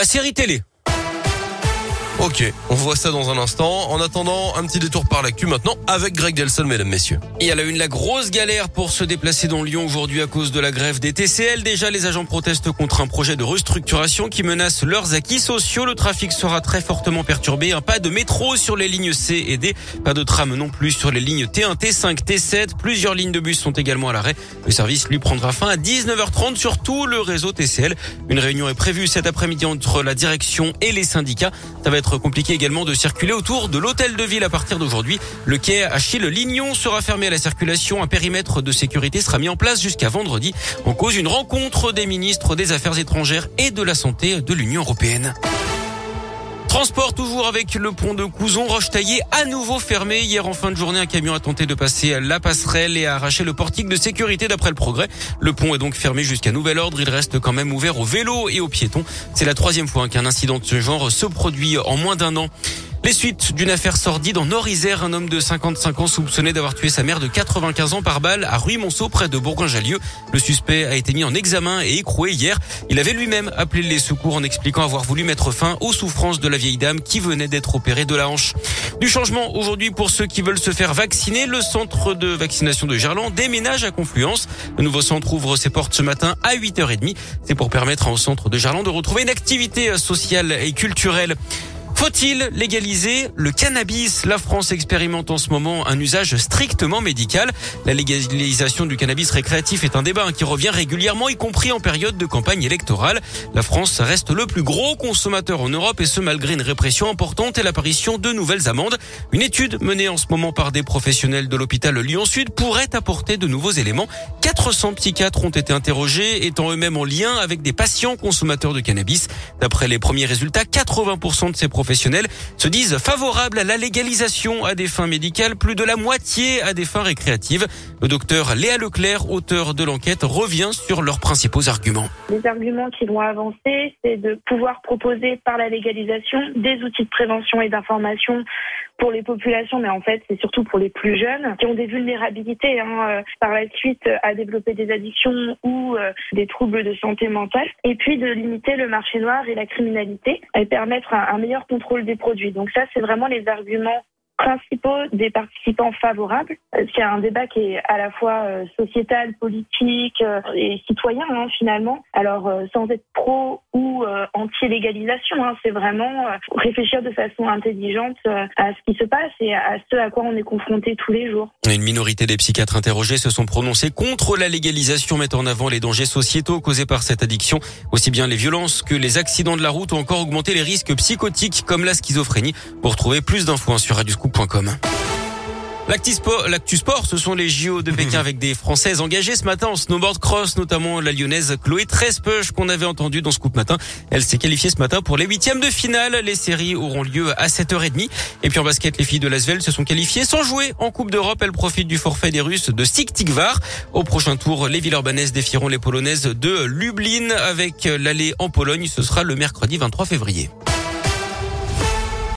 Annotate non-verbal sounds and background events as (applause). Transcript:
la série télé. Ok, on voit ça dans un instant. En attendant, un petit détour par l'actu maintenant avec Greg Delson, mesdames, messieurs. Il y a là une la grosse galère pour se déplacer dans Lyon aujourd'hui à cause de la grève des TCL. Déjà, les agents protestent contre un projet de restructuration qui menace leurs acquis sociaux. Le trafic sera très fortement perturbé. Un pas de métro sur les lignes C et D. Pas de tram non plus sur les lignes T1, T5, T7. Plusieurs lignes de bus sont également à l'arrêt. Le service lui prendra fin à 19h30 sur tout le réseau TCL. Une réunion est prévue cet après-midi entre la direction et les syndicats. Ça va être compliqué également de circuler autour de l'hôtel de ville à partir d'aujourd'hui. Le quai Achille-Lignon sera fermé à la circulation. Un périmètre de sécurité sera mis en place jusqu'à vendredi. En cause, une rencontre des ministres des Affaires étrangères et de la Santé de l'Union européenne. Transport toujours avec le pont de Couzon, Roche-Taillé à nouveau fermé. Hier en fin de journée, un camion a tenté de passer la passerelle et a arraché le portique de sécurité d'après le progrès. Le pont est donc fermé jusqu'à nouvel ordre. Il reste quand même ouvert aux vélos et aux piétons. C'est la troisième fois qu'un incident de ce genre se produit en moins d'un an. Les suites d'une affaire sordide en Nord-Isère, un homme de 55 ans soupçonné d'avoir tué sa mère de 95 ans par balle à Ruy-Monceau près de Bourgoin-Jallieu. Le suspect a été mis en examen et écroué hier. Il avait lui-même appelé les secours en expliquant avoir voulu mettre fin aux souffrances de la vieille dame qui venait d'être opérée de la hanche. Du changement aujourd'hui pour ceux qui veulent se faire vacciner. Le centre de vaccination de Gerland déménage à Confluence. Le nouveau centre ouvre ses portes ce matin à 8h30. C'est pour permettre au centre de Gerland de retrouver une activité sociale et culturelle. Faut-il légaliser le cannabis? La France expérimente en ce moment un usage strictement médical. La légalisation du cannabis récréatif est un débat qui revient régulièrement, y compris en période de campagne électorale. La France reste le plus gros consommateur en Europe et ce malgré une répression importante et l'apparition de nouvelles amendes. Une étude menée en ce moment par des professionnels de l'hôpital Lyon-Sud pourrait apporter de nouveaux éléments. 400 psychiatres ont été interrogés, étant eux-mêmes en lien avec des patients consommateurs de cannabis. D'après les premiers résultats, 80% de ces professionnels se disent favorables à la légalisation à des fins médicales, plus de la moitié à des fins récréatives. Le docteur Léa Leclerc, auteur de l'enquête, revient sur leurs principaux arguments. Les arguments qui vont avancer, c'est de pouvoir proposer par la légalisation des outils de prévention et d'information pour les populations, mais en fait, c'est surtout pour les plus jeunes qui ont des vulnérabilités hein, euh, par la suite à développer des addictions ou euh, des troubles de santé mentale. Et puis de limiter le marché noir et la criminalité et permettre un, un meilleur contrôle des produits. Donc ça, c'est vraiment les arguments principaux des participants favorables. C'est un débat qui est à la fois euh, sociétal, politique euh, et citoyen hein, finalement. Alors euh, sans être pro ou anti-légalisation, hein, c'est vraiment réfléchir de façon intelligente à ce qui se passe et à ce à quoi on est confronté tous les jours. Une minorité des psychiatres interrogés se sont prononcés contre la légalisation, mettant en avant les dangers sociétaux causés par cette addiction, aussi bien les violences que les accidents de la route ou encore augmenter les risques psychotiques comme la schizophrénie. Pour trouver plus d'infos sur Radioscoop L'actu sport, sport, ce sont les JO de Pékin (laughs) avec des Françaises engagées ce matin en snowboard cross, notamment la lyonnaise Chloé Trespeuch qu'on avait entendu dans ce coup matin. Elle s'est qualifiée ce matin pour les huitièmes de finale. Les séries auront lieu à 7h30. Et puis en basket, les filles de Lasvel se sont qualifiées sans jouer en Coupe d'Europe. Elles profitent du forfait des Russes de Siktikvar. Au prochain tour, les Villeurbanaises défieront les Polonaises de Lublin avec l'aller en Pologne. Ce sera le mercredi 23 février.